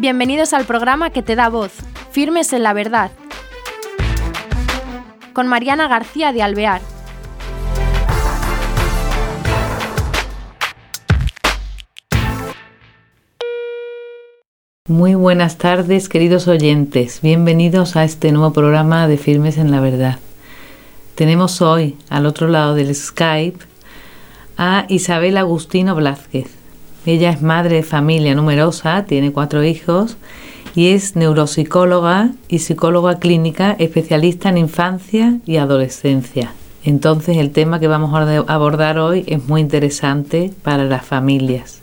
Bienvenidos al programa que te da voz, Firmes en la Verdad, con Mariana García de Alvear. Muy buenas tardes, queridos oyentes. Bienvenidos a este nuevo programa de Firmes en la Verdad. Tenemos hoy, al otro lado del Skype, a Isabel Agustino Blázquez. Ella es madre de familia numerosa, tiene cuatro hijos y es neuropsicóloga y psicóloga clínica especialista en infancia y adolescencia. Entonces el tema que vamos a abordar hoy es muy interesante para las familias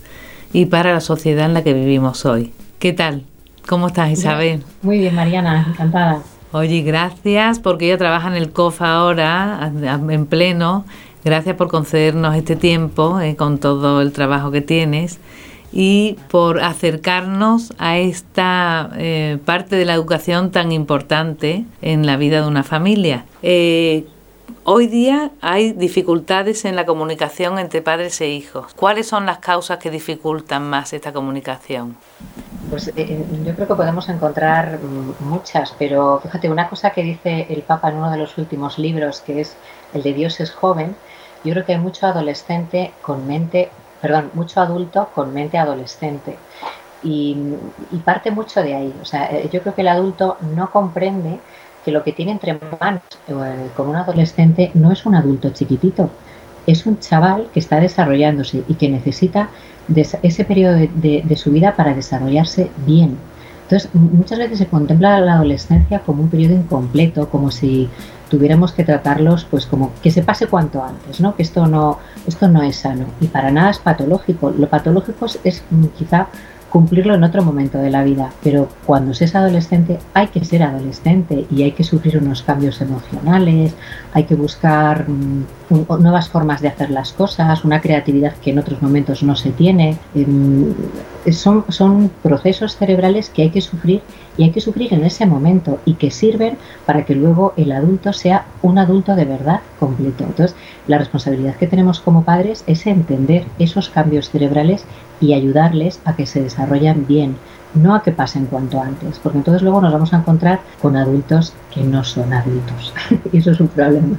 y para la sociedad en la que vivimos hoy. ¿Qué tal? ¿Cómo estás Isabel? Muy bien Mariana, encantada. Oye, gracias porque ella trabaja en el COF ahora, en pleno, Gracias por concedernos este tiempo eh, con todo el trabajo que tienes y por acercarnos a esta eh, parte de la educación tan importante en la vida de una familia. Eh, hoy día hay dificultades en la comunicación entre padres e hijos. ¿Cuáles son las causas que dificultan más esta comunicación? Pues yo creo que podemos encontrar mm, muchas, pero fíjate, una cosa que dice el Papa en uno de los últimos libros, que es el de Dios es joven, yo creo que hay mucho adolescente con mente, perdón, mucho adulto con mente adolescente. Y, parte mucho de ahí. O sea, eh, yo creo que el adulto no comprende que lo que tiene entre manos eh, como un adolescente no es un adulto chiquitito, es un chaval que está desarrollándose y que necesita ese periodo de, su vida para desarrollarse bien. Entonces, muchas veces se contempla la adolescencia como un periodo incompleto, como si tuviéramos que tratarlos pues como que se pase cuanto antes, ¿no? Que esto no, esto no es sano y para nada es patológico. Lo patológico es, mm, quizá cumplirlo en otro momento de la vida, pero cuando se es adolescente hay que ser adolescente y hay que sufrir unos cambios emocionales, hay que buscar nuevas formas de hacer las cosas, una creatividad que en otros momentos no se tiene. Em, son, son procesos cerebrales que hay que sufrir y hay que sufrir en ese momento y que sirven para que luego el adulto sea un adulto de verdad completo. Entonces, la responsabilidad que tenemos como padres es entender esos cambios cerebrales y ayudarles a que se desarrollen bien, no a que pasen cuanto antes, porque entonces luego nos vamos a encontrar con adultos que no son adultos y eso es un problema.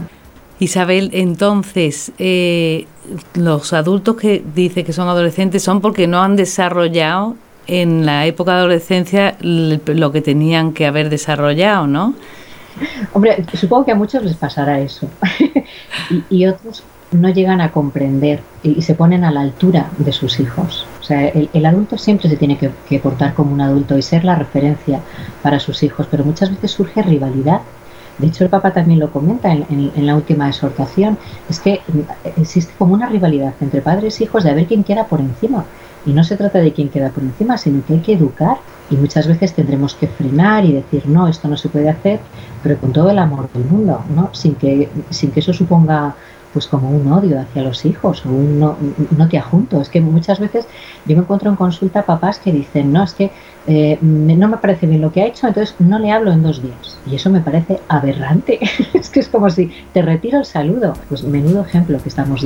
Isabel, entonces, eh, los adultos que dice que son adolescentes son porque no han desarrollado en la época de adolescencia lo que tenían que haber desarrollado, ¿no? Hombre, supongo que a muchos les pasará eso. y, otros no llegan a comprender y, se ponen a la altura de sus hijos. O sea, el, adulto siempre se tiene que, portar como un adulto y ser la referencia para sus hijos, pero muchas veces surge rivalidad. De hecho, el Papa también lo comenta en, la última exhortación, es que existe como una rivalidad entre padres e hijos de a ver quién queda por encima. Y no se trata de quién queda por encima, sino que hay que educar y muchas veces tendremos que frenar y decir, no, esto no se puede hacer, pero con todo el amor del mundo, ¿no? sin, que, sin que eso suponga pues como un odio hacia los hijos o un no, no te ajunto. Es que muchas veces yo me encuentro en consulta papás que dicen, no, es que eh, no me parece bien lo que ha hecho, entonces no le hablo en dos días. Y eso me parece aberrante. es que es como si te retiro el saludo. Pues menudo ejemplo que estamos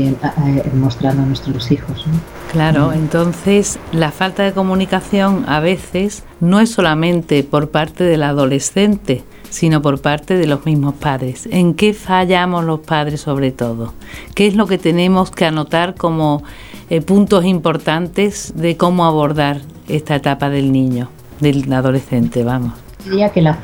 mostrando a nuestros hijos. Claro, mm. entonces la falta de comunicación a veces no es solamente por parte del adolescente, sino por parte de los mismos padres. ¿En qué fallamos los padres sobre todo? ¿Qué es lo que tenemos que anotar como eh, puntos importantes de cómo abordar esta etapa del niño, del adolescente, vamos? Diría que la,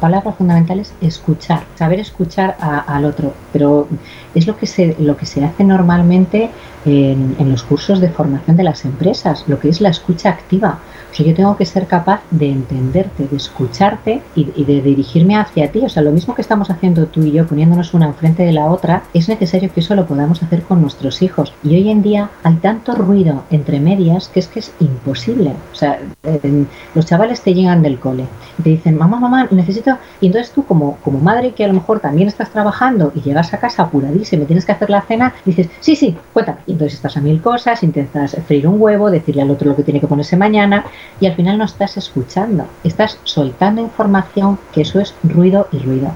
palabra fundamental es escuchar, saber escuchar al otro, pero es lo que se, lo que se hace normalmente en, en los cursos de formación de las empresas, lo que es la escucha activa o yo tengo que ser capaz de entenderte, de escucharte y, de dirigirme hacia ti. O sea, lo mismo que estamos haciendo tú y yo, poniéndonos una enfrente de la otra, es necesario que eso lo podamos hacer con nuestros hijos. Y hoy en día hay tanto ruido entre medias que es que es imposible. O sea, los chavales te llegan del cole y te dicen, mamá, mamá, necesito... Y entonces tú como, como madre que a lo mejor también estás trabajando y llegas a casa apuradísima y tienes que hacer la cena, dices, sí, sí, cuéntame. Y entonces estás a mil cosas, intentas freír un huevo, decirle al otro lo que tiene que ponerse mañana y al final no estás escuchando, estás soltando información que eso es ruido y ruido.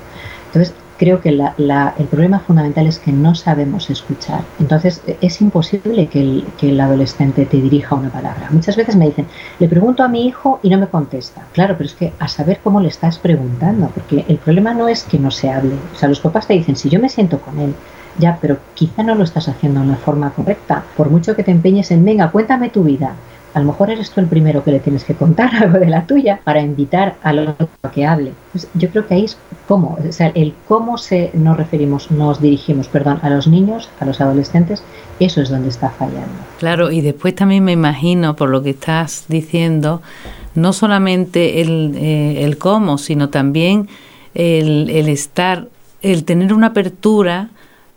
Entonces, creo que el problema fundamental es que no sabemos escuchar. Entonces es imposible que el, que el, adolescente te dirija una palabra. Muchas veces me dicen, le pregunto a mi hijo y no me contesta. Claro, pero es que a saber cómo le estás preguntando, porque el problema no es que no se hable. O sea, los papás te dicen, si yo me siento con él, ya, pero quizá no lo estás haciendo de la forma correcta. Por mucho que te empeñes en, venga, cuéntame tu vida a lo mejor eres tú el primero que le tienes que contar algo de la tuya para invitar al otro a que hable. Pues yo creo que ahí es cómo, o sea, el cómo se nos referimos, nos dirigimos, perdón, a los niños, a los adolescentes, eso es donde está fallando. Claro, y después también me imagino, por lo que estás diciendo, no solamente el, eh, cómo, sino también el estar, el tener una apertura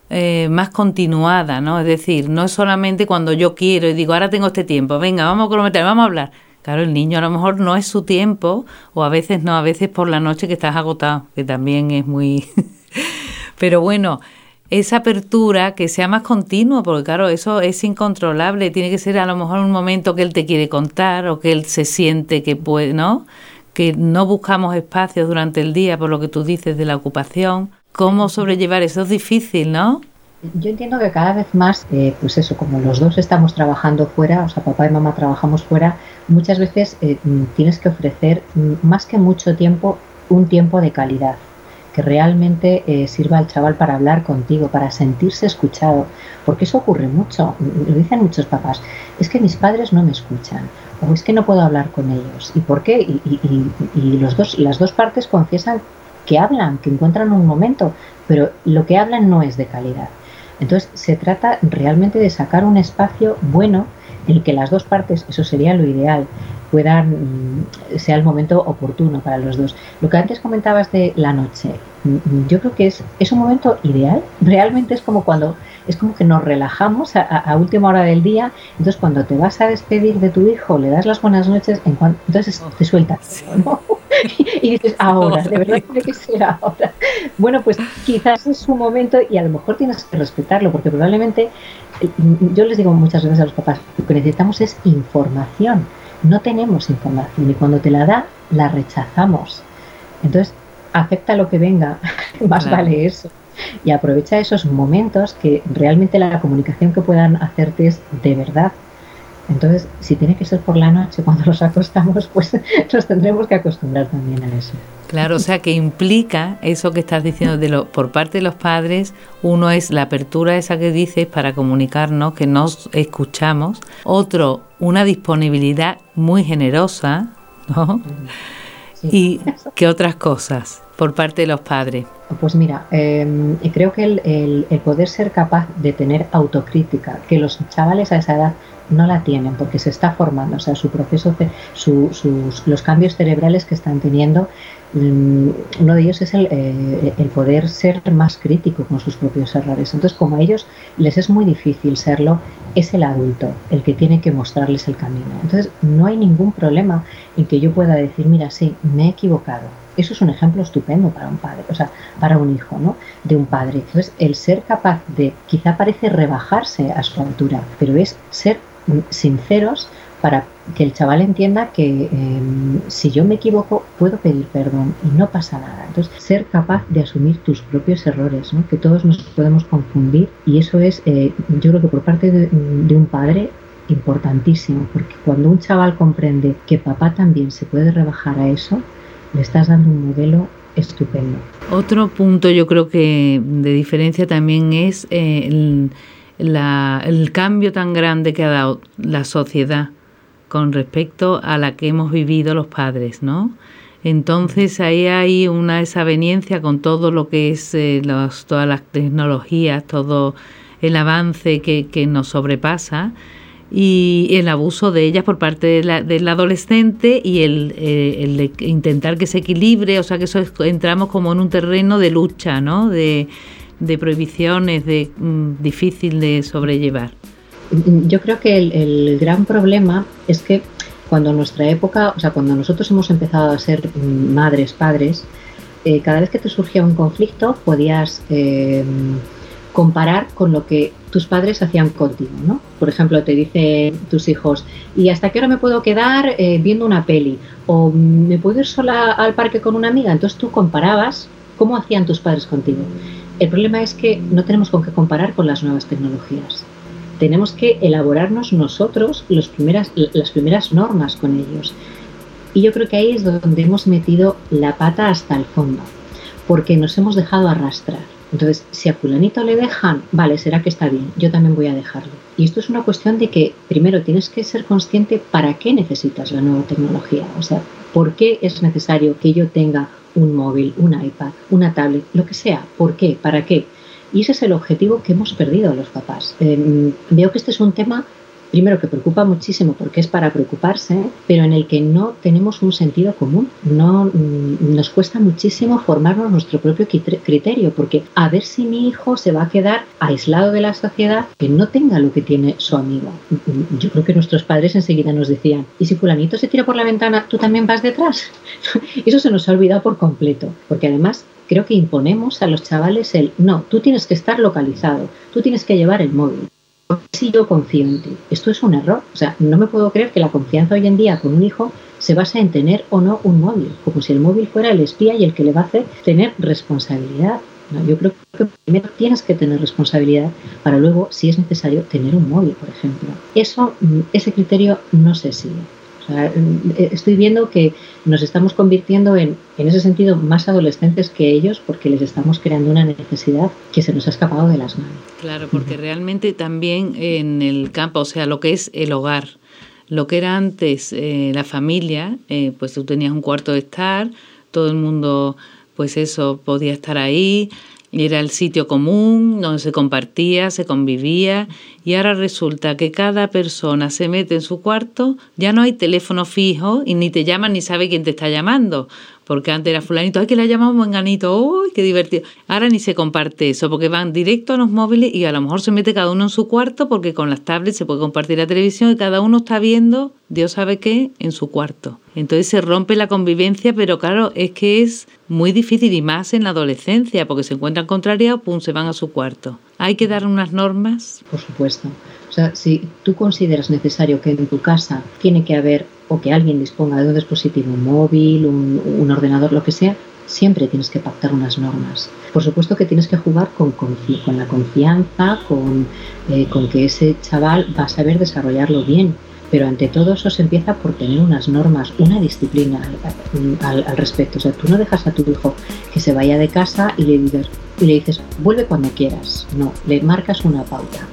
eh, más continuada, ¿no? Es decir, no es solamente cuando yo quiero y digo, ahora tengo este tiempo, venga, vamos a comprometer, vamos a hablar. Claro, el niño a lo mejor no es su tiempo, o a veces no, a veces por la noche que estás agotado, que también es muy... Pero bueno, esa apertura que sea más continua, porque claro, eso es incontrolable, tiene que ser a lo mejor un momento que él te quiere contar o que él se siente que puede, ¿no? Que no buscamos espacios durante el día por lo que tú dices de la ocupación cómo sobrellevar eso es difícil, ¿no? Yo entiendo que cada vez más, eh, pues eso, como los dos estamos trabajando fuera, o sea, papá y mamá trabajamos fuera, muchas veces eh, mm, tienes que ofrecer mm, más que mucho tiempo, un tiempo de calidad, que realmente eh, sirva al chaval para hablar contigo, para sentirse escuchado, porque eso ocurre mucho, mm, lo dicen muchos papás, es que mis padres no me escuchan, o es que no puedo hablar con ellos, ¿y por qué? Y, los dos, las dos partes confiesan que hablan, que encuentran un momento, pero lo que hablan no es de calidad. Entonces se trata realmente de sacar un espacio bueno en el que las dos partes, eso sería lo ideal, puedan, mm, sea el momento oportuno para los dos. Lo que antes comentabas de la noche, mm, yo creo que es, es un momento ideal, realmente es como cuando, es como que nos relajamos a, última hora del día, entonces cuando te vas a despedir de tu hijo, le das las buenas noches, en entonces te sueltas. y dices, ahora, de verdad tiene que ser ahora. Bueno, pues quizás es su momento y a lo mejor tienes que respetarlo, porque probablemente, yo les digo muchas veces a los papás, lo que necesitamos es información. No tenemos información y cuando te la da, la rechazamos. Entonces, acepta lo que venga, más vale eso. Y aprovecha esos momentos que realmente la comunicación que puedan hacerte es de verdad entonces, si tiene que ser por la noche cuando nos acostamos, pues nos tendremos que acostumbrar también a eso. Claro, o sea que implica eso que estás diciendo de lo, por parte de los padres, uno es la apertura esa que dices para comunicarnos, que nos escuchamos, otro, una disponibilidad muy generosa, ¿no? ¿Y qué otras cosas por parte de los padres? Pues mira, em, creo que el, el, poder ser capaz de tener autocrítica, que los chavales a esa edad no la tienen porque se está formando, o sea, su proceso, sus, los cambios cerebrales que están teniendo, mm, uno de ellos es el, eh, el, poder ser más crítico con sus propios errores. Entonces, como a ellos les es muy difícil serlo, es el adulto el que tiene que mostrarles el camino. Entonces, no hay ningún problema en que yo pueda decir, mira, sí, me he equivocado. Eso es un ejemplo estupendo para un padre, o sea, para un hijo, ¿no? De un padre. Entonces, el ser capaz de, quizá parece rebajarse a su altura, pero es ser sinceros para que el chaval entienda que em, si yo me equivoco puedo pedir perdón y no pasa nada. Entonces, ser capaz de asumir tus propios errores, ¿no? que todos nos podemos confundir y eso es, eh, yo creo que por parte de, un padre importantísimo, porque cuando un chaval comprende que papá también se puede rebajar a eso, le estás dando un modelo estupendo. Otro punto yo creo que de diferencia también es eh, el el cambio tan grande que ha dado la sociedad con respecto a la que hemos vivido los padres, ¿no? Entonces ahí hay una desaveniencia con todo lo que es eh, todas las tecnologías, todo el avance que, que, nos sobrepasa y el abuso de ellas por parte del adolescente y el, eh, intentar que se equilibre, o sea que eso entramos como en un terreno de lucha, ¿no? De, de prohibiciones, de mm, difícil de sobrellevar? Yo creo que el, gran problema es que cuando nuestra época, o sea, cuando nosotros hemos empezado a ser mm, madres, padres, eh, cada vez que te surgía un conflicto podías eh, comparar con lo que tus padres hacían contigo, ¿no? Por ejemplo, te dicen tus hijos, ¿y hasta qué hora me puedo quedar eh, viendo una peli? ¿O me puedo ir sola al parque con una amiga? Entonces tú comparabas ¿Cómo hacían tus padres contigo? El problema es que no tenemos con qué comparar con las nuevas tecnologías. Tenemos que elaborarnos nosotros las primeras normas con ellos. Y yo creo que ahí es donde hemos metido la pata hasta el fondo, porque nos hemos dejado arrastrar. Entonces, si a fulanito le dejan, vale, será que está bien, yo también voy a dejarlo. Y esto es una cuestión de que primero tienes que ser consciente para qué necesitas la nueva tecnología, o sea, por qué es necesario que yo tenga un móvil, un iPad, una tablet, lo que sea, ¿por qué? ¿Para qué? Y ese es el objetivo que hemos perdido los papás. Em, veo que este es un tema primero que preocupa muchísimo porque es para preocuparse, pero en el que no tenemos un sentido común. No mm, nos cuesta muchísimo formarnos nuestro propio criterio, porque a ver si mi hijo se va a quedar aislado de la sociedad que no tenga lo que tiene su amigo. Yo creo que nuestros padres enseguida nos decían, ¿y si fulanito se tira por la ventana, tú también vas detrás? Eso se nos ha olvidado por completo, porque además creo que imponemos a los chavales el, no, tú tienes que estar localizado, tú tienes que llevar el móvil si yo confío en ti. Esto es un error. O sea, no me puedo creer que la confianza hoy en día con un hijo se basa en tener o no un móvil, como si el móvil fuera el espía y el que le va a hacer tener responsabilidad. yo creo que primero tienes que tener responsabilidad para luego, si es necesario, tener un móvil, por ejemplo. Eso, mm, ese criterio no se sigue. Eh, estoy viendo que nos estamos convirtiendo en, en ese sentido, más adolescentes que ellos porque les estamos creando una necesidad que se nos ha escapado de las manos. Claro, porque realmente también en el campo, o sea, lo que es el hogar, lo que era antes eh, la familia, eh, pues tú tenías un cuarto de estar, todo el mundo, pues eso, podía estar ahí, era el sitio común donde se compartía, se convivía y ahora resulta que cada persona se mete en su cuarto, ya no hay teléfono fijo y ni te llaman ni sabe quién te está llamando, porque antes era fulanito, ay que le llamamos manganito, uy, qué divertido. Ahora ni se comparte eso, porque van directo a los móviles y a lo mejor se mete cada uno en su cuarto, porque con las tablets se puede compartir la televisión y cada uno está viendo, Dios sabe qué, en su cuarto. Entonces se rompe la convivencia, pero claro, es que es muy difícil y más en la adolescencia, porque se encuentran contrariados, pum, se van a su cuarto. ¿Hay que dar unas normas? Por supuesto. O sea, si tú consideras necesario que en tu casa tiene que haber o que alguien disponga de un dispositivo móvil, un, ordenador, lo que sea, siempre tienes que pactar unas normas. Por supuesto que tienes que jugar con, con, la confianza, con, eh, con, que ese chaval va a saber desarrollarlo bien. Pero ante todo eso se empieza por tener unas normas, una disciplina al, al, respecto. O sea, tú no dejas a tu hijo que se vaya de casa y le, dices, y le dices, vuelve cuando quieras. No, le marcas una pauta.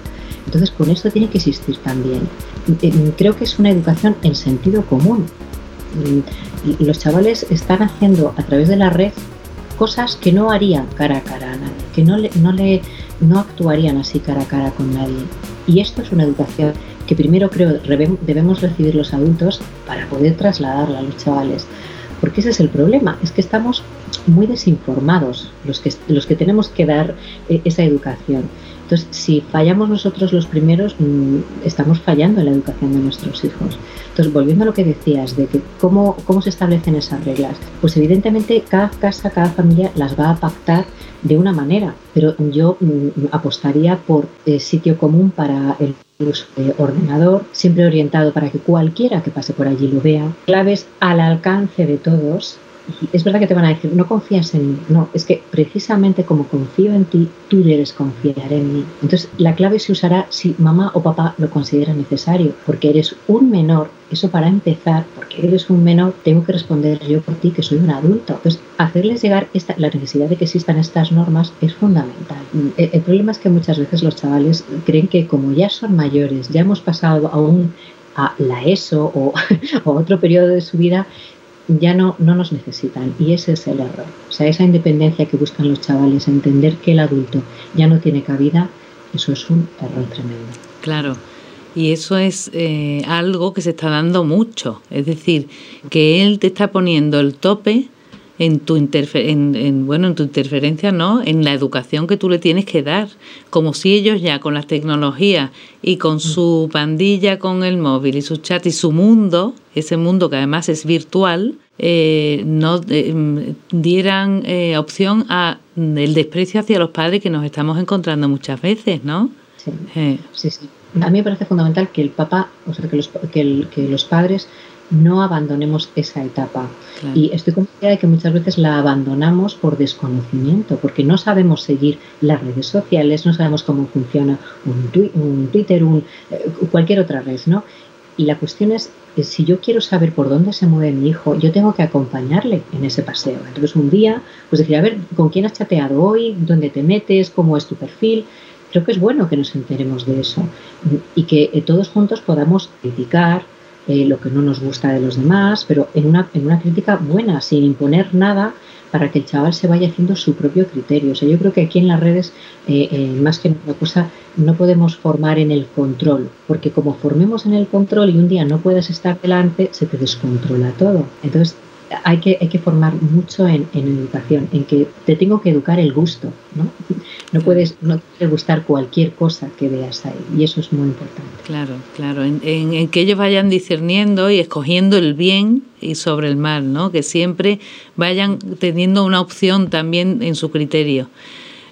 Entonces, con esto tiene que existir también. Eh, creo que es una educación en sentido común. Los chavales están haciendo a través de la red cosas que no harían cara a cara a nadie, que no, le, no, le, no actuarían así cara a cara con nadie. Y esto es una educación que primero creo debemos recibir los adultos para poder trasladarla a los chavales. Porque ese es el problema, es que estamos muy desinformados los que, los que tenemos que dar eh, esa educación. Entonces, si fallamos nosotros los primeros, mm, estamos fallando en la educación de nuestros hijos. Entonces, volviendo a lo que decías, de que cómo, cómo se establecen esas reglas, pues evidentemente cada casa, cada familia las va a pactar de una manera, pero yo mm, apostaría por eh, sitio común para el ordenador, siempre orientado para que cualquiera que pase por allí lo vea, claves al alcance de todos es verdad que te van a decir, no confías en mí. No, es que precisamente como confío en ti, tú debes confiar en mí. Entonces, la clave se usará si mamá o papá lo considera necesario, porque eres un menor. Eso para empezar, porque eres un menor, tengo que responder yo por ti, que soy un adulto. Entonces, hacerles llegar esta, la necesidad de que existan estas normas es fundamental. El, problema es que muchas veces los chavales creen que como ya son mayores, ya hemos pasado aún a la ESO o, o otro periodo de su vida, ya no, no nos necesitan y ese es el error. O sea, esa independencia que buscan los chavales, entender que el adulto ya no tiene cabida, eso es un error tremendo. Claro. Y eso es eh, algo que se está dando mucho. Es decir, que él te está poniendo el tope en tu, en, bueno, en tu interferencia, ¿no? En la educación que tú le tienes que dar. Como si ellos ya con las tecnologías y con su pandilla con el móvil y su chat y su mundo, ese mundo que además es virtual, eh, no eh, dieran eh, opción a el desprecio hacia los padres que nos estamos encontrando muchas veces, ¿no? Sí, sí, sí. A mí me parece fundamental que el papá, o sea, que los, que, que los padres no abandonemos esa etapa. Y estoy convencida de que muchas veces la abandonamos por desconocimiento, porque no sabemos seguir las redes sociales, no sabemos cómo funciona un, Twitter, un, eh, cualquier otra red, ¿no? Y la cuestión es, eh, si yo quiero saber por dónde se mueve mi hijo, yo tengo que acompañarle en ese paseo. Entonces un día, pues decir, a ver, ¿con quién has chateado hoy? ¿Dónde te metes? ¿Cómo es tu perfil? Creo que es bueno que nos enteremos de eso y que eh, todos juntos podamos criticar, eh, lo que no nos gusta de los demás, pero en una, en una crítica buena, sin imponer nada para que el chaval se vaya haciendo su propio criterio. O sea, yo creo que aquí en las redes, eh, eh, más que una cosa, no podemos formar en el control, porque como formemos en el control y un día no puedes estar delante, se te descontrola todo. Entonces, hay que, hay que formar mucho en, educación, en que te tengo que educar el gusto, ¿no? No puedes, no te gustar cualquier cosa que veas ahí, y eso es muy importante. Claro, claro, en, en, que ellos vayan discerniendo y escogiendo el bien y sobre el mal, ¿no? Que siempre vayan teniendo una opción también en su criterio.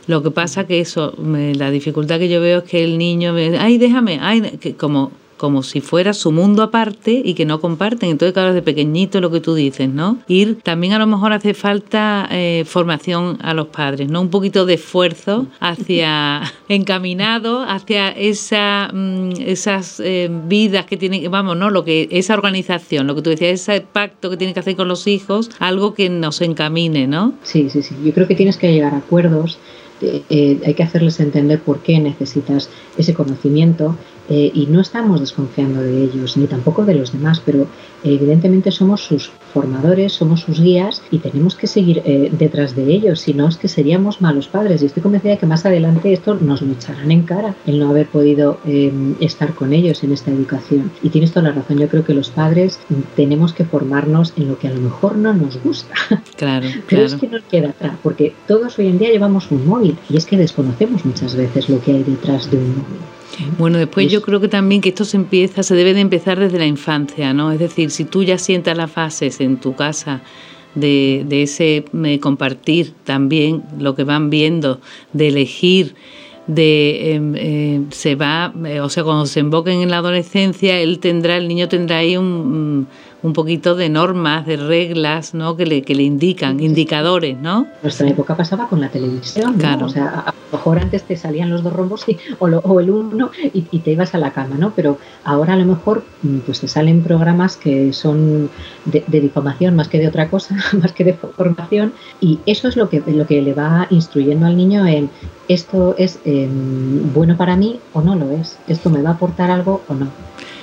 Lo que pasa que eso, la dificultad que yo veo es que el niño me, ay, déjame, ay, que como como si fuera su mundo aparte y que no comparten. Entonces, claro, de pequeñito lo que tú dices, ¿no? Ir, también a lo mejor hace falta eh, formación a los padres, ¿no? Un poquito de esfuerzo hacia, encaminado hacia esa, mm, esas eh, vidas que tienen, vamos, ¿no? Lo que, esa organización, lo que tú decías, ese pacto que tiene que hacer con los hijos, algo que nos encamine, ¿no? Sí, sí, sí. Yo creo que tienes que llegar a acuerdos eh, hay que hacerles entender por qué necesitas ese conocimiento eh, y no estamos desconfiando de ellos ni tampoco de los demás, pero evidentemente somos sus formadores, somos sus guías y tenemos que seguir eh, detrás de ellos, si no es que seríamos malos padres. Y estoy convencida de que más adelante esto nos lo echarán en cara, el no haber podido em, estar con ellos en esta educación. Y tienes toda la razón, yo creo que los padres tenemos que formarnos en lo que a lo mejor no nos gusta. Claro, Pero es que no queda atrás, porque todos hoy en día llevamos un móvil y es que desconocemos muchas veces lo que hay detrás de un móvil. Bueno, después yo creo que también que esto se empieza, se debe de empezar desde la infancia, ¿no? Es decir, si tú ya sientas las fases en tu casa de, de ese compartir también lo que van viendo, de elegir, de em, eh, se va, eh, o sea, cuando se invoquen en la adolescencia, él tendrá, el niño tendrá ahí un, un poquito de normas, de reglas, ¿no? Que le, que le indican, indicadores, ¿no? Nuestra época pasaba con la televisión, ¿no? O sea, a lo mejor antes te salían los dos rombos y, o, el uno y, te ibas a la cama, ¿no? Pero ahora a lo mejor mm, pues te salen programas que son de, difamación más que de otra cosa, más que de formación y eso es lo que, lo que le va instruyendo al niño en esto es em, bueno para mí o no lo es, esto me va a aportar algo o no.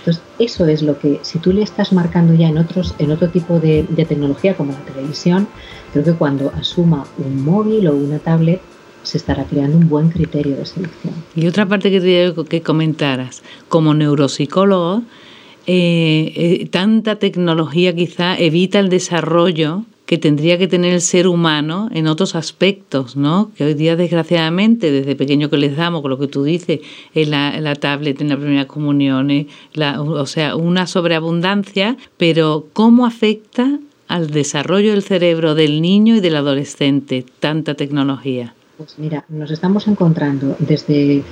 Entonces, eso es lo que, si tú le estás marcando ya en, otros, en otro tipo de, tecnología como la televisión, creo que cuando asuma un móvil o una tablet, se estará creando un buen criterio de selección. Y otra parte que te que comentaras, como neuropsicólogo, eh, eh, tanta tecnología quizá evita el desarrollo que tendría que tener el ser humano en otros aspectos, ¿no? Que hoy día, desgraciadamente, desde pequeño que les damos, con lo que tú dices, en la, la tablet, en la primera comunión, la, o sea, una sobreabundancia, pero ¿cómo afecta al desarrollo del cerebro del niño y del adolescente tanta tecnología? Pues mira, nos estamos encontrando desde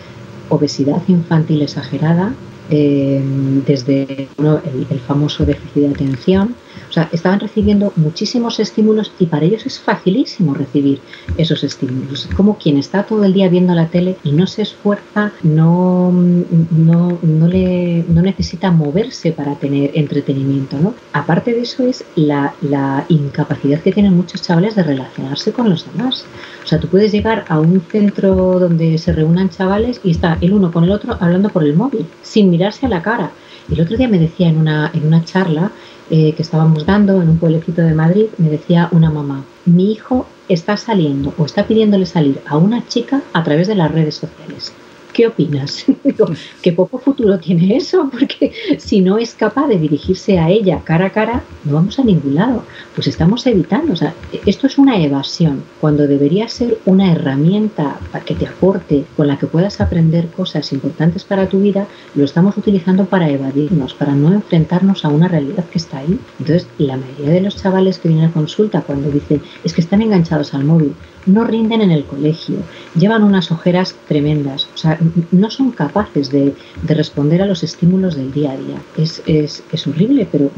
obesidad infantil exagerada, eh, desde el, famoso déficit de atención, o sea, estaban recibiendo muchísimos estímulos y para ellos es facilísimo recibir esos estímulos. Como quien está todo el día viendo la tele y no se esfuerza, no, no, no, le, no necesita moverse para tener entretenimiento. ¿no? Aparte de eso es la, la incapacidad que tienen muchos chavales de relacionarse con los demás. O sea, tú puedes llegar a un centro donde se reúnan chavales y está el uno con el otro hablando por el móvil, sin mirarse a la cara. El otro día me decía en una, en una charla eh, que estábamos dando en un pueblecito de Madrid, me decía una mamá, mi hijo está saliendo o está pidiéndole salir a una chica a través de las redes sociales. ¿Qué opinas? Digo, ¿qué poco futuro tiene eso? Porque si no es capaz de dirigirse a ella cara a cara, no vamos a ningún lado. Pues estamos evitando. O sea, esto es una evasión, cuando debería ser una herramienta que te aporte, con la que puedas aprender cosas importantes para tu vida, lo estamos utilizando para evadirnos, para no enfrentarnos a una realidad que está ahí. Entonces, la mayoría de los chavales que vienen a consulta cuando dicen es que están enganchados al móvil, no rinden en el colegio, llevan unas ojeras tremendas. O sea, no son capaces de, responder a los estímulos del día a día. Es, es, es horrible, pero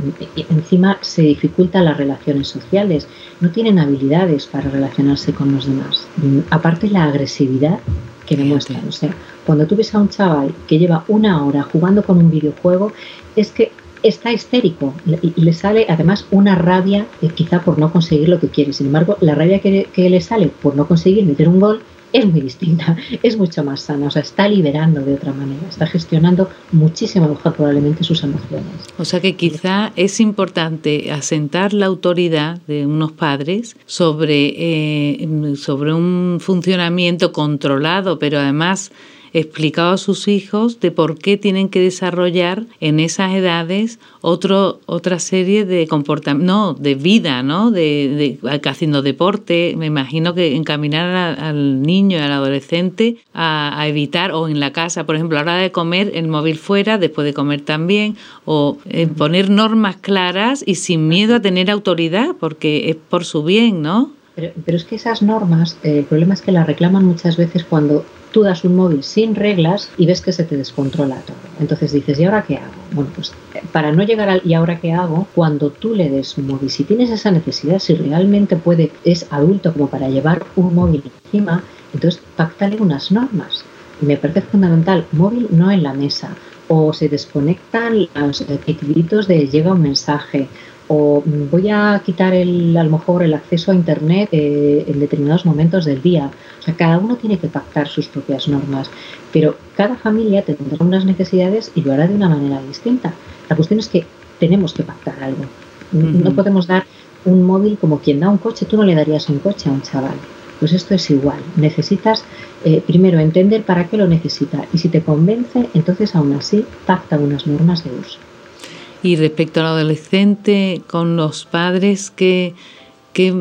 encima se dificultan las relaciones sociales, no tienen habilidades para relacionarse con los demás. Aparte la agresividad que demuestran. O sea, cuando tú ves a un chaval que lleva una hora jugando con un videojuego, es que está histérico y le sale además una rabia eh, quizá por no conseguir lo que quiere. Sin embargo, la rabia que, que le sale por no conseguir meter un gol es muy distinta, es mucho más sana, o sea, está liberando de otra manera, está gestionando muchísimo mejor probablemente sus emociones. O sea que quizá es importante asentar la autoridad de unos padres sobre, eh, sobre un funcionamiento controlado, pero además explicado a sus hijos de por qué tienen que desarrollar en esas edades otro, otra serie de comportamientos, no, de vida, ¿no? De, de, haciendo deporte. Me imagino que encaminar al niño y al adolescente a, evitar, o en la casa, por ejemplo, a la hora de comer, el móvil fuera, después de comer también, o eh, poner normas claras y sin miedo a tener autoridad, porque es por su bien, ¿no? Pero, pero es que esas normas, eh, el problema es que las reclaman muchas veces cuando tú das un móvil sin reglas y ves que se te descontrola todo. Entonces dices, ¿y ahora qué hago? Bueno, pues para no llegar al ¿y ahora qué hago? Cuando tú le des un móvil, si tienes esa necesidad, si realmente puede, es adulto como para llevar un móvil encima, entonces pactale unas normas. Y me parece fundamental, móvil no en la mesa, o se desconectan los pitiditos de llega un mensaje, o voy a quitar el, a lo mejor el acceso a Internet eh, en determinados momentos del día. O sea, cada uno tiene que pactar sus propias normas, pero cada familia tendrá unas necesidades y lo hará de una manera distinta. La cuestión es que tenemos que pactar algo. No podemos dar un móvil como quien da un coche, tú no le darías un coche a un chaval. Pues esto es igual. Necesitas eh, primero entender para qué lo necesita y si te convence, entonces aún así pacta unas normas de uso. Y respecto al adolescente, con los padres, ¿qué, ¿qué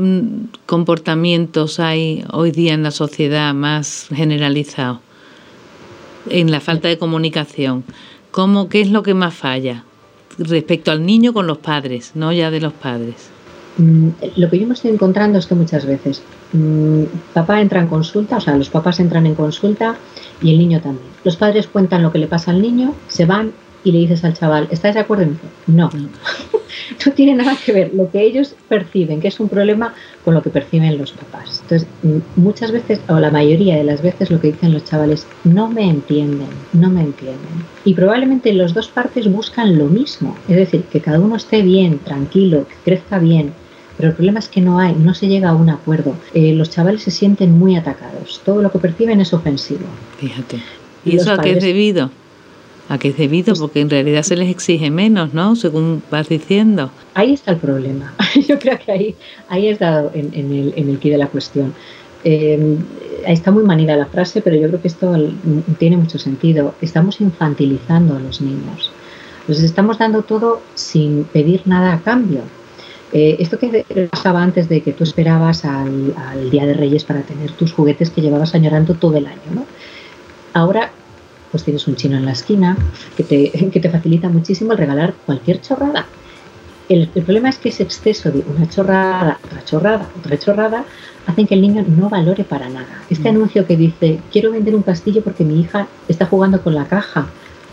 comportamientos hay hoy día en la sociedad más generalizados? En la falta de comunicación. ¿Cómo, ¿Qué es lo que más falla? Respecto al niño con los padres, no ya de los padres. Mm, lo que yo me estoy encontrando es que muchas veces mm, papá entra en consulta, o sea, los papás entran en consulta y el niño también. Los padres cuentan lo que le pasa al niño, se van y le dices al chaval, ¿estás de acuerdo? No, no tiene nada que ver lo que ellos perciben, que es un problema, con lo que perciben los papás. Entonces, muchas veces, o la mayoría de las veces, lo que dicen los chavales, no me entienden, no me entienden. Y probablemente los dos partes buscan lo mismo, es decir, que cada uno esté bien, tranquilo, que crezca bien. Pero el problema es que no hay, no se llega a un acuerdo. Eh, los chavales se sienten muy atacados. Todo lo que perciben es ofensivo. Fíjate. ¿Y, eso a qué es debido? ¿A qué es debido? Porque en realidad se les exige menos, ¿no? Según vas diciendo. Ahí está el problema. Yo creo que ahí, ahí es dado en, el, en el quid de la cuestión. Eh, está muy manida la frase, pero yo creo que esto tiene mucho sentido. Estamos infantilizando a los niños. Les estamos dando todo sin pedir nada a cambio. Eh, esto que pasaba antes de que tú esperabas al, al, Día de Reyes para tener tus juguetes que llevabas añorando todo el año, ¿no? Ahora pues tienes un chino en la esquina que te, que te facilita muchísimo el regalar cualquier chorrada. El, problema es que ese exceso de una chorrada, otra chorrada, otra chorrada, hacen que el niño no valore para nada. Este mm. anuncio que dice, quiero vender un castillo porque mi hija está jugando con la caja,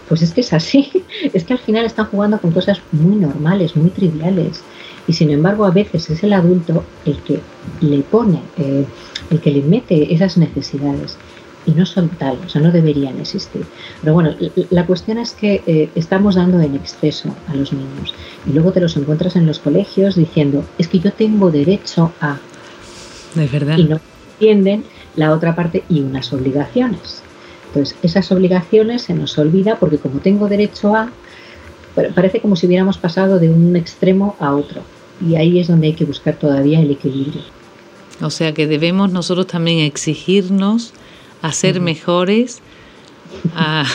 pues es que es así, es que al final están jugando con cosas muy normales, muy triviales. Y sin embargo a veces es el adulto el que le pone, eh, el que le mete esas necesidades y no son tal, o sea, no deberían existir. Pero bueno, la cuestión es que eh, estamos dando en exceso a los niños y luego te los encuentras en los colegios diciendo, es que yo tengo derecho a... Es verdad. Y no entienden la otra parte y unas obligaciones. Entonces, esas obligaciones se nos olvida porque como tengo derecho a, parece como si hubiéramos pasado de un extremo a otro. Y ahí es donde hay que buscar todavía el equilibrio. O sea que debemos nosotros también exigirnos a ser mejores, a,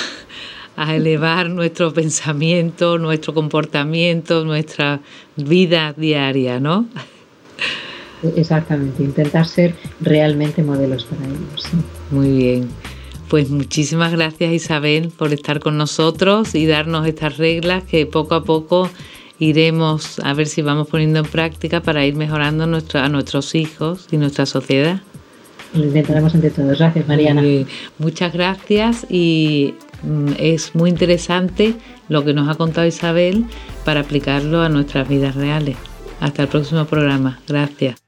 elevar nuestro pensamiento, nuestro comportamiento, nuestra vida diaria, ¿no? Exactamente, intentar ser realmente modelos para ellos. Muy bien. Pues muchísimas gracias Isabel por estar con nosotros y darnos estas reglas que poco a poco iremos a ver si vamos poniendo en práctica para ir mejorando nuestro, a nuestros hijos y nuestra sociedad. Lo intentaremos entre todos. Gracias, Mariana. muchas gracias y mm, es muy interesante lo que nos ha contado Isabel para aplicarlo a nuestras vidas reales. Hasta el próximo programa. Gracias.